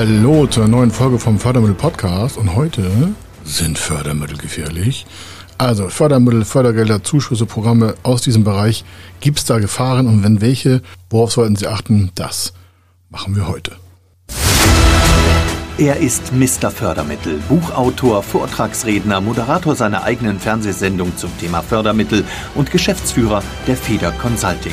Hallo zur neuen Folge vom Fördermittel Podcast und heute sind Fördermittel gefährlich. Also Fördermittel, Fördergelder, Zuschüsse, Programme aus diesem Bereich. Gibt es da Gefahren und wenn welche, worauf sollten Sie achten? Das machen wir heute. Er ist Mr. Fördermittel, Buchautor, Vortragsredner, Moderator seiner eigenen Fernsehsendung zum Thema Fördermittel und Geschäftsführer der Feder Consulting.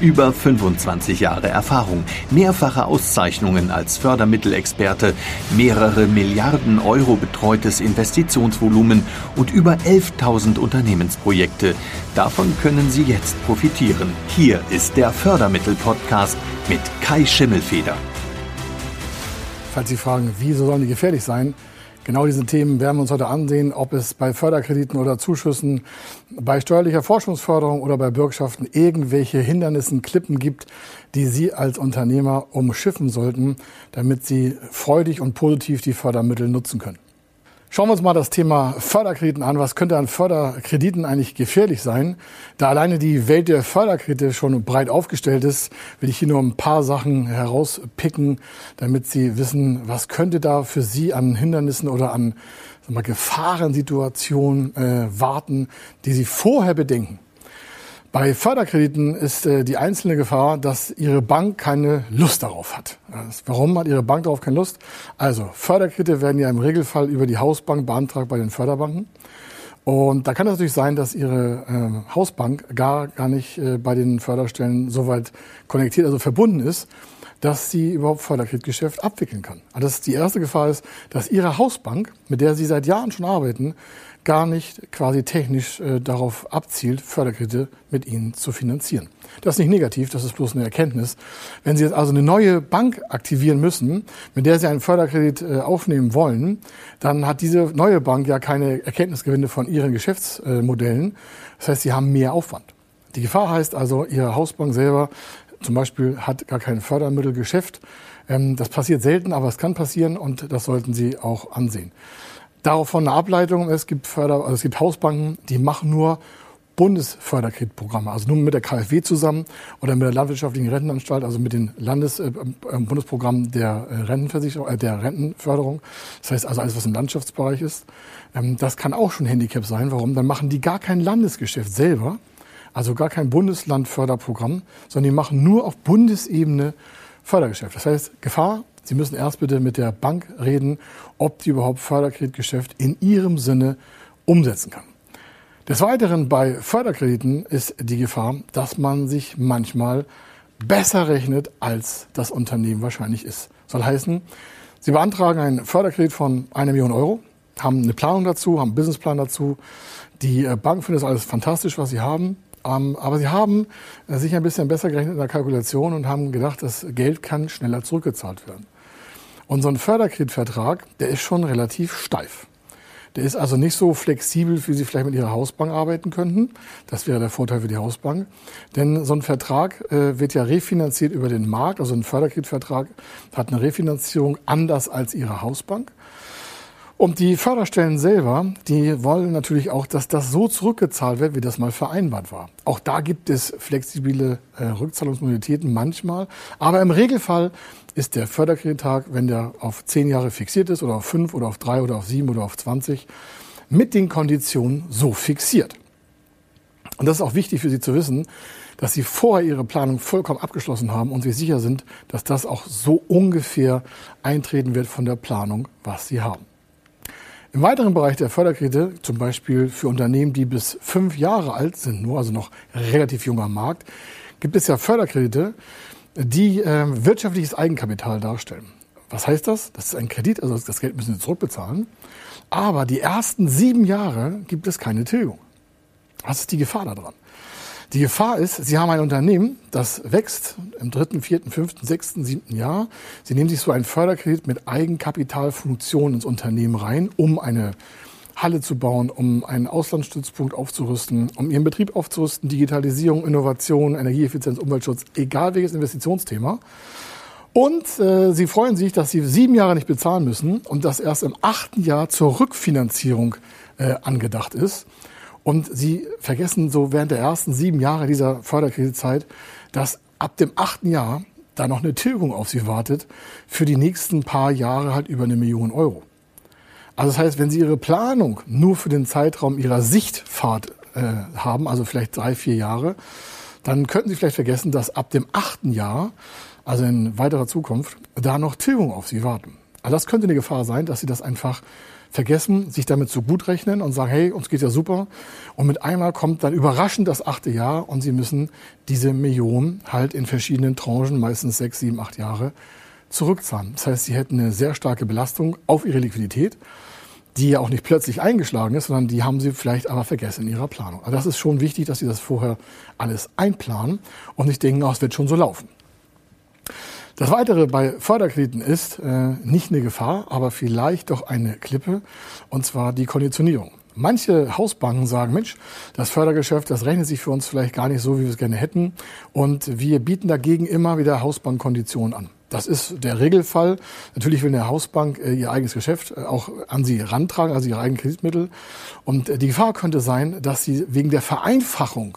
Über 25 Jahre Erfahrung, mehrfache Auszeichnungen als Fördermittelexperte, mehrere Milliarden Euro betreutes Investitionsvolumen und über 11.000 Unternehmensprojekte. Davon können Sie jetzt profitieren. Hier ist der Fördermittel-Podcast mit Kai Schimmelfeder. Falls Sie fragen, wieso sollen die gefährlich sein? Genau diese Themen werden wir uns heute ansehen, ob es bei Förderkrediten oder Zuschüssen, bei steuerlicher Forschungsförderung oder bei Bürgschaften irgendwelche Hindernissen, Klippen gibt, die Sie als Unternehmer umschiffen sollten, damit Sie freudig und positiv die Fördermittel nutzen können. Schauen wir uns mal das Thema Förderkrediten an. Was könnte an Förderkrediten eigentlich gefährlich sein? Da alleine die Welt der Förderkredite schon breit aufgestellt ist, will ich hier nur ein paar Sachen herauspicken, damit Sie wissen, was könnte da für Sie an Hindernissen oder an Gefahrensituationen äh, warten, die Sie vorher bedenken. Bei Förderkrediten ist äh, die einzelne Gefahr, dass Ihre Bank keine Lust darauf hat. Warum hat Ihre Bank darauf keine Lust? Also Förderkredite werden ja im Regelfall über die Hausbank beantragt bei den Förderbanken. Und da kann es natürlich sein, dass Ihre äh, Hausbank gar, gar nicht äh, bei den Förderstellen so weit konnektiert, also verbunden ist, dass sie überhaupt Förderkreditgeschäft abwickeln kann. Also das ist die erste Gefahr ist, dass Ihre Hausbank, mit der Sie seit Jahren schon arbeiten, gar nicht quasi technisch äh, darauf abzielt, Förderkredite mit ihnen zu finanzieren. Das ist nicht negativ, das ist bloß eine Erkenntnis. Wenn Sie jetzt also eine neue Bank aktivieren müssen, mit der Sie einen Förderkredit äh, aufnehmen wollen, dann hat diese neue Bank ja keine Erkenntnisgewinne von Ihren Geschäftsmodellen. Das heißt, Sie haben mehr Aufwand. Die Gefahr heißt also, Ihre Hausbank selber zum Beispiel hat gar kein Fördermittelgeschäft. Ähm, das passiert selten, aber es kann passieren und das sollten Sie auch ansehen. Davon eine Ableitung, es gibt Förder, also es gibt Hausbanken, die machen nur Bundesförderkreditprogramme, also nur mit der KfW zusammen oder mit der Landwirtschaftlichen Rentenanstalt, also mit den Landes, äh, äh, Bundesprogrammen der äh, Rentenversicherung, äh, der Rentenförderung. Das heißt also alles, was im Landschaftsbereich ist. Ähm, das kann auch schon Handicap sein. Warum? Dann machen die gar kein Landesgeschäft selber, also gar kein Bundeslandförderprogramm, sondern die machen nur auf Bundesebene Fördergeschäft. Das heißt, Gefahr, Sie müssen erst bitte mit der Bank reden, ob die überhaupt Förderkreditgeschäft in Ihrem Sinne umsetzen kann. Des Weiteren bei Förderkrediten ist die Gefahr, dass man sich manchmal besser rechnet, als das Unternehmen wahrscheinlich ist. Soll heißen, Sie beantragen einen Förderkredit von einer Million Euro, haben eine Planung dazu, haben einen Businessplan dazu. Die äh, Bank findet das alles fantastisch, was Sie haben. Ähm, aber sie haben äh, sich ein bisschen besser gerechnet in der Kalkulation und haben gedacht, das Geld kann schneller zurückgezahlt werden. Und so ein Förderkreditvertrag, der ist schon relativ steif. Der ist also nicht so flexibel, wie Sie vielleicht mit Ihrer Hausbank arbeiten könnten. Das wäre der Vorteil für die Hausbank. Denn so ein Vertrag äh, wird ja refinanziert über den Markt. Also ein Förderkreditvertrag hat eine Refinanzierung anders als Ihre Hausbank. Und die Förderstellen selber, die wollen natürlich auch, dass das so zurückgezahlt wird, wie das mal vereinbart war. Auch da gibt es flexible äh, Rückzahlungsmodalitäten manchmal. Aber im Regelfall ist der Förderkredittag, wenn der auf zehn Jahre fixiert ist oder auf fünf oder auf drei oder auf sieben oder auf zwanzig, mit den Konditionen so fixiert. Und das ist auch wichtig für Sie zu wissen, dass Sie vorher Ihre Planung vollkommen abgeschlossen haben und sich sicher sind, dass das auch so ungefähr eintreten wird von der Planung, was Sie haben. Im weiteren Bereich der Förderkredite, zum Beispiel für Unternehmen, die bis fünf Jahre alt sind, nur also noch relativ junger Markt, gibt es ja Förderkredite, die äh, wirtschaftliches Eigenkapital darstellen. Was heißt das? Das ist ein Kredit, also das Geld müssen Sie zurückbezahlen. Aber die ersten sieben Jahre gibt es keine Tilgung. Was ist die Gefahr daran? Die Gefahr ist, Sie haben ein Unternehmen, das wächst im dritten, vierten, fünften, sechsten, siebten Jahr. Sie nehmen sich so einen Förderkredit mit Eigenkapitalfunktion ins Unternehmen rein, um eine Halle zu bauen, um einen Auslandsstützpunkt aufzurüsten, um ihren Betrieb aufzurüsten, Digitalisierung, Innovation, Energieeffizienz, Umweltschutz, egal welches Investitionsthema. Und äh, sie freuen sich, dass sie sieben Jahre nicht bezahlen müssen und das erst im achten Jahr zur Rückfinanzierung äh, angedacht ist. Und sie vergessen so während der ersten sieben Jahre dieser Förderkreditzeit, dass ab dem achten Jahr da noch eine Tilgung auf sie wartet für die nächsten paar Jahre halt über eine Million Euro. Also das heißt, wenn Sie Ihre Planung nur für den Zeitraum Ihrer Sichtfahrt äh, haben, also vielleicht drei, vier Jahre, dann könnten Sie vielleicht vergessen, dass ab dem achten Jahr also in weiterer Zukunft, da noch Tilgung auf sie warten. Also das könnte eine Gefahr sein, dass sie das einfach vergessen, sich damit zu gut rechnen und sagen, hey, uns geht ja super. Und mit einmal kommt dann überraschend das achte Jahr und sie müssen diese Million halt in verschiedenen Tranchen, meistens sechs, sieben, acht Jahre, zurückzahlen. Das heißt, sie hätten eine sehr starke Belastung auf ihre Liquidität, die ja auch nicht plötzlich eingeschlagen ist, sondern die haben sie vielleicht aber vergessen in ihrer Planung. Also das ist schon wichtig, dass sie das vorher alles einplanen und nicht denken, oh, es wird schon so laufen. Das Weitere bei Förderkrediten ist äh, nicht eine Gefahr, aber vielleicht doch eine Klippe, und zwar die Konditionierung. Manche Hausbanken sagen, Mensch, das Fördergeschäft, das rechnet sich für uns vielleicht gar nicht so, wie wir es gerne hätten. Und wir bieten dagegen immer wieder Hausbankkonditionen an. Das ist der Regelfall. Natürlich will eine Hausbank äh, ihr eigenes Geschäft äh, auch an sie rantragen, also ihre eigenen Kreditmittel. Und äh, die Gefahr könnte sein, dass sie wegen der Vereinfachung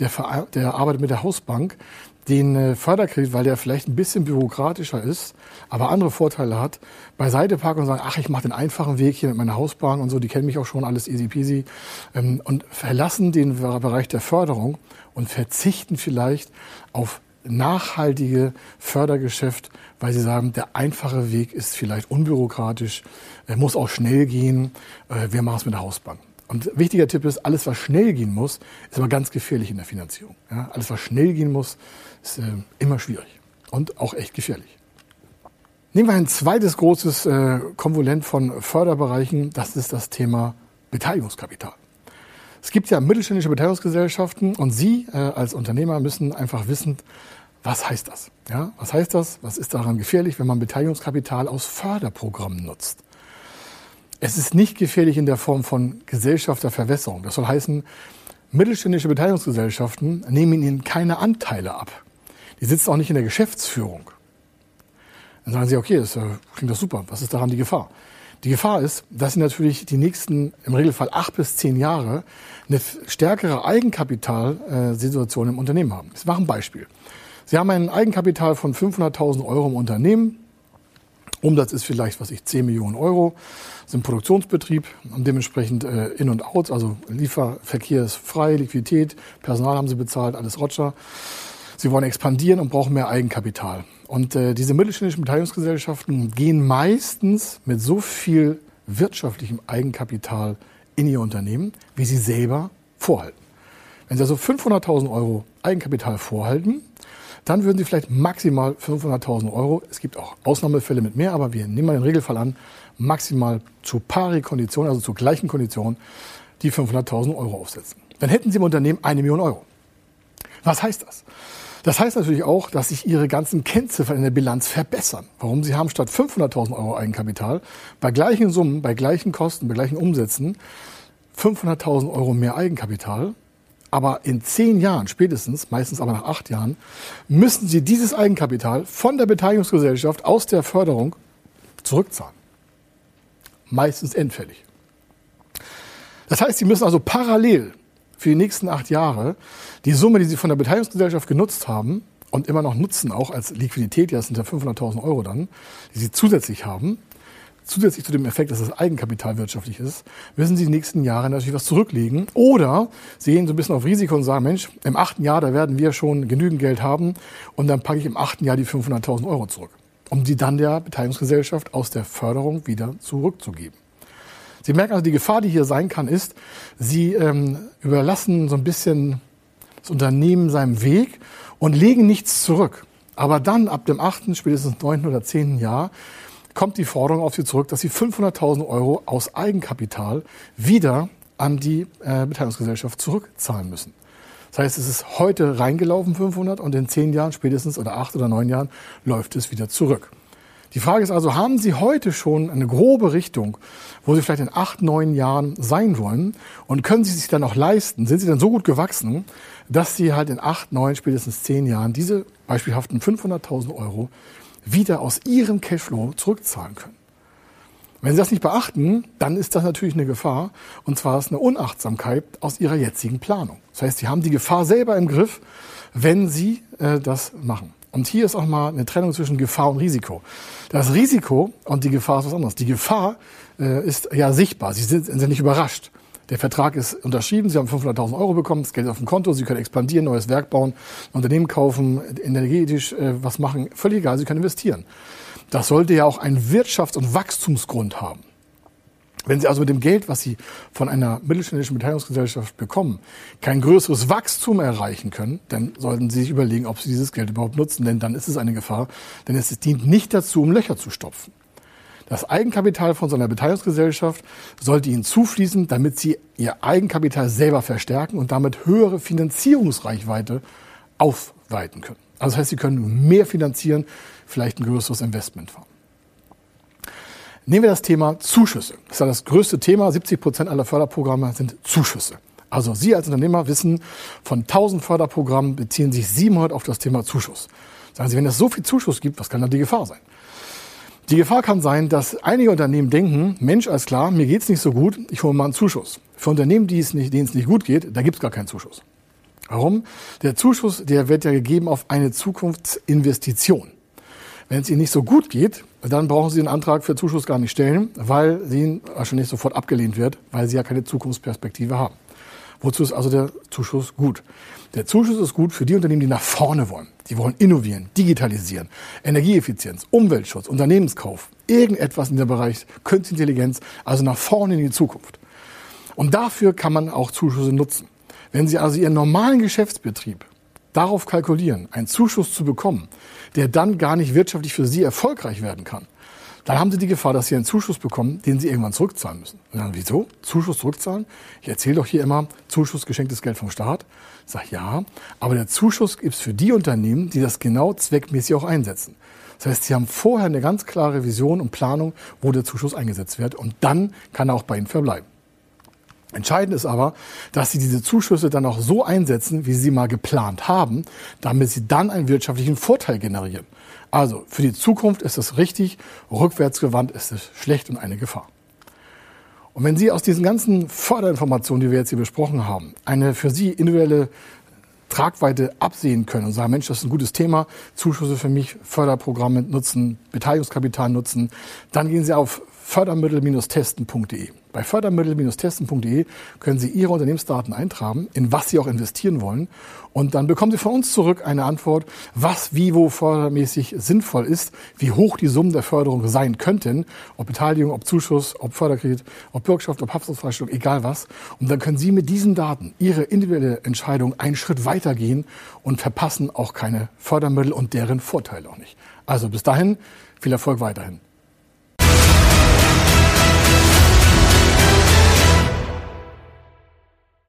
der, der Arbeit mit der Hausbank den äh, Förderkredit, weil der vielleicht ein bisschen bürokratischer ist, aber andere Vorteile hat, beiseite parken und sagen, ach, ich mache den einfachen Weg hier mit meiner Hausbank und so, die kennen mich auch schon, alles easy peasy, ähm, und verlassen den Bereich der Förderung und verzichten vielleicht auf nachhaltige Fördergeschäft, weil sie sagen, der einfache Weg ist vielleicht unbürokratisch, muss auch schnell gehen, äh, wir machen es mit der Hausbank. Und wichtiger Tipp ist, alles, was schnell gehen muss, ist aber ganz gefährlich in der Finanzierung. Ja, alles, was schnell gehen muss, ist äh, immer schwierig und auch echt gefährlich. Nehmen wir ein zweites großes äh, Konvolent von Förderbereichen, das ist das Thema Beteiligungskapital. Es gibt ja mittelständische Beteiligungsgesellschaften und Sie äh, als Unternehmer müssen einfach wissen, was heißt das? Ja, was heißt das? Was ist daran gefährlich, wenn man Beteiligungskapital aus Förderprogrammen nutzt? Es ist nicht gefährlich in der Form von Gesellschafterverwässerung. Das soll heißen, mittelständische Beteiligungsgesellschaften nehmen ihnen keine Anteile ab. Die sitzen auch nicht in der Geschäftsführung. Dann sagen sie, okay, das klingt doch super. Was ist daran die Gefahr? Die Gefahr ist, dass sie natürlich die nächsten, im Regelfall acht bis zehn Jahre, eine stärkere Eigenkapitalsituation im Unternehmen haben. Ich mache ein Beispiel. Sie haben ein Eigenkapital von 500.000 Euro im Unternehmen. Umsatz ist vielleicht, was ich, 10 Millionen Euro sind Produktionsbetrieb und dementsprechend äh, In- und Outs, also Lieferverkehr ist frei, Liquidität, Personal haben sie bezahlt, alles Roger. Sie wollen expandieren und brauchen mehr Eigenkapital. Und äh, diese mittelständischen Beteiligungsgesellschaften gehen meistens mit so viel wirtschaftlichem Eigenkapital in ihr Unternehmen, wie sie selber vorhalten. Wenn Sie also 500.000 Euro Eigenkapital vorhalten, dann würden Sie vielleicht maximal 500.000 Euro, es gibt auch Ausnahmefälle mit mehr, aber wir nehmen mal den Regelfall an, maximal zu pari Kondition, also zur gleichen Kondition, die 500.000 Euro aufsetzen. Dann hätten Sie im Unternehmen eine Million Euro. Was heißt das? Das heißt natürlich auch, dass sich Ihre ganzen Kennziffern in der Bilanz verbessern. Warum? Sie haben statt 500.000 Euro Eigenkapital bei gleichen Summen, bei gleichen Kosten, bei gleichen Umsätzen 500.000 Euro mehr Eigenkapital. Aber in zehn Jahren, spätestens, meistens aber nach acht Jahren, müssen Sie dieses Eigenkapital von der Beteiligungsgesellschaft aus der Förderung zurückzahlen meistens endfällig. Das heißt, Sie müssen also parallel für die nächsten acht Jahre die Summe, die Sie von der Beteiligungsgesellschaft genutzt haben und immer noch nutzen, auch als Liquidität, ja, das sind ja 500.000 Euro dann, die Sie zusätzlich haben, zusätzlich zu dem Effekt, dass das Eigenkapital wirtschaftlich ist, müssen Sie die nächsten Jahre natürlich was zurücklegen. Oder Sie gehen so ein bisschen auf Risiko und sagen, Mensch, im achten Jahr, da werden wir schon genügend Geld haben und dann packe ich im achten Jahr die 500.000 Euro zurück um sie dann der Beteiligungsgesellschaft aus der Förderung wieder zurückzugeben. Sie merken also, die Gefahr, die hier sein kann, ist, Sie ähm, überlassen so ein bisschen das Unternehmen seinem Weg und legen nichts zurück. Aber dann, ab dem achten, spätestens neunten oder zehnten Jahr, kommt die Forderung auf Sie zurück, dass Sie 500.000 Euro aus Eigenkapital wieder an die äh, Beteiligungsgesellschaft zurückzahlen müssen. Das heißt, es ist heute reingelaufen 500 und in zehn Jahren spätestens oder acht oder neun Jahren läuft es wieder zurück. Die Frage ist also, haben Sie heute schon eine grobe Richtung, wo Sie vielleicht in acht, neun Jahren sein wollen? Und können Sie sich dann auch leisten? Sind Sie dann so gut gewachsen, dass Sie halt in acht, neun, spätestens zehn Jahren diese beispielhaften 500.000 Euro wieder aus Ihrem Cashflow zurückzahlen können? Wenn Sie das nicht beachten, dann ist das natürlich eine Gefahr. Und zwar ist eine Unachtsamkeit aus Ihrer jetzigen Planung. Das heißt, Sie haben die Gefahr selber im Griff, wenn Sie äh, das machen. Und hier ist auch mal eine Trennung zwischen Gefahr und Risiko. Das Risiko und die Gefahr ist was anderes. Die Gefahr äh, ist ja sichtbar. Sie sind, sind nicht überrascht. Der Vertrag ist unterschrieben, Sie haben 500.000 Euro bekommen, das Geld auf dem Konto, Sie können expandieren, neues Werk bauen, Unternehmen kaufen, energetisch äh, was machen, völlig egal, Sie können investieren. Das sollte ja auch einen Wirtschafts- und Wachstumsgrund haben. Wenn Sie also mit dem Geld, was Sie von einer mittelständischen Beteiligungsgesellschaft bekommen, kein größeres Wachstum erreichen können, dann sollten Sie sich überlegen, ob Sie dieses Geld überhaupt nutzen, denn dann ist es eine Gefahr, denn es dient nicht dazu, um Löcher zu stopfen. Das Eigenkapital von so einer Beteiligungsgesellschaft sollte Ihnen zufließen, damit Sie Ihr Eigenkapital selber verstärken und damit höhere Finanzierungsreichweite aufweiten können. Also das heißt, Sie können mehr finanzieren, vielleicht ein größeres Investment fahren. Nehmen wir das Thema Zuschüsse. Das ist ja das größte Thema. 70 Prozent aller Förderprogramme sind Zuschüsse. Also Sie als Unternehmer wissen, von 1000 Förderprogrammen beziehen sich 700 auf das Thema Zuschuss. Sagen Sie, wenn es so viel Zuschuss gibt, was kann da die Gefahr sein? Die Gefahr kann sein, dass einige Unternehmen denken, Mensch, alles klar, mir geht's nicht so gut, ich hole mal einen Zuschuss. Für Unternehmen, nicht, denen es nicht gut geht, da gibt's gar keinen Zuschuss. Warum? Der Zuschuss, der wird ja gegeben auf eine Zukunftsinvestition. Wenn es Ihnen nicht so gut geht, dann brauchen Sie den Antrag für Zuschuss gar nicht stellen, weil Sie wahrscheinlich sofort abgelehnt wird, weil Sie ja keine Zukunftsperspektive haben. Wozu ist also der Zuschuss gut? Der Zuschuss ist gut für die Unternehmen, die nach vorne wollen. Die wollen innovieren, digitalisieren, Energieeffizienz, Umweltschutz, Unternehmenskauf, irgendetwas in der Bereich Künstliche Intelligenz, also nach vorne in die Zukunft. Und dafür kann man auch Zuschüsse nutzen. Wenn Sie also Ihren normalen Geschäftsbetrieb darauf kalkulieren, einen Zuschuss zu bekommen, der dann gar nicht wirtschaftlich für Sie erfolgreich werden kann, dann haben Sie die Gefahr, dass Sie einen Zuschuss bekommen, den Sie irgendwann zurückzahlen müssen. Und dann, wieso? Zuschuss zurückzahlen? Ich erzähle doch hier immer, Zuschuss geschenktes Geld vom Staat. Sage ja, aber der Zuschuss gibt es für die Unternehmen, die das genau zweckmäßig auch einsetzen. Das heißt, Sie haben vorher eine ganz klare Vision und Planung, wo der Zuschuss eingesetzt wird. Und dann kann er auch bei Ihnen verbleiben. Entscheidend ist aber, dass Sie diese Zuschüsse dann auch so einsetzen, wie Sie mal geplant haben, damit Sie dann einen wirtschaftlichen Vorteil generieren. Also für die Zukunft ist es richtig, rückwärtsgewandt ist es schlecht und eine Gefahr. Und wenn Sie aus diesen ganzen Förderinformationen, die wir jetzt hier besprochen haben, eine für Sie individuelle Tragweite absehen können und sagen, Mensch, das ist ein gutes Thema, Zuschüsse für mich, Förderprogramme nutzen, Beteiligungskapital nutzen, dann gehen Sie auf fördermittel-testen.de. Bei fördermittel-testen.de können Sie Ihre Unternehmensdaten eintragen, in was Sie auch investieren wollen. Und dann bekommen Sie von uns zurück eine Antwort, was wie wo fördermäßig sinnvoll ist, wie hoch die Summen der Förderung sein könnten, ob Beteiligung, ob Zuschuss, ob Förderkredit, ob Bürgschaft, ob Haftungsfreistellung, egal was. Und dann können Sie mit diesen Daten Ihre individuelle Entscheidung einen Schritt weitergehen und verpassen auch keine Fördermittel und deren Vorteile auch nicht. Also bis dahin, viel Erfolg weiterhin.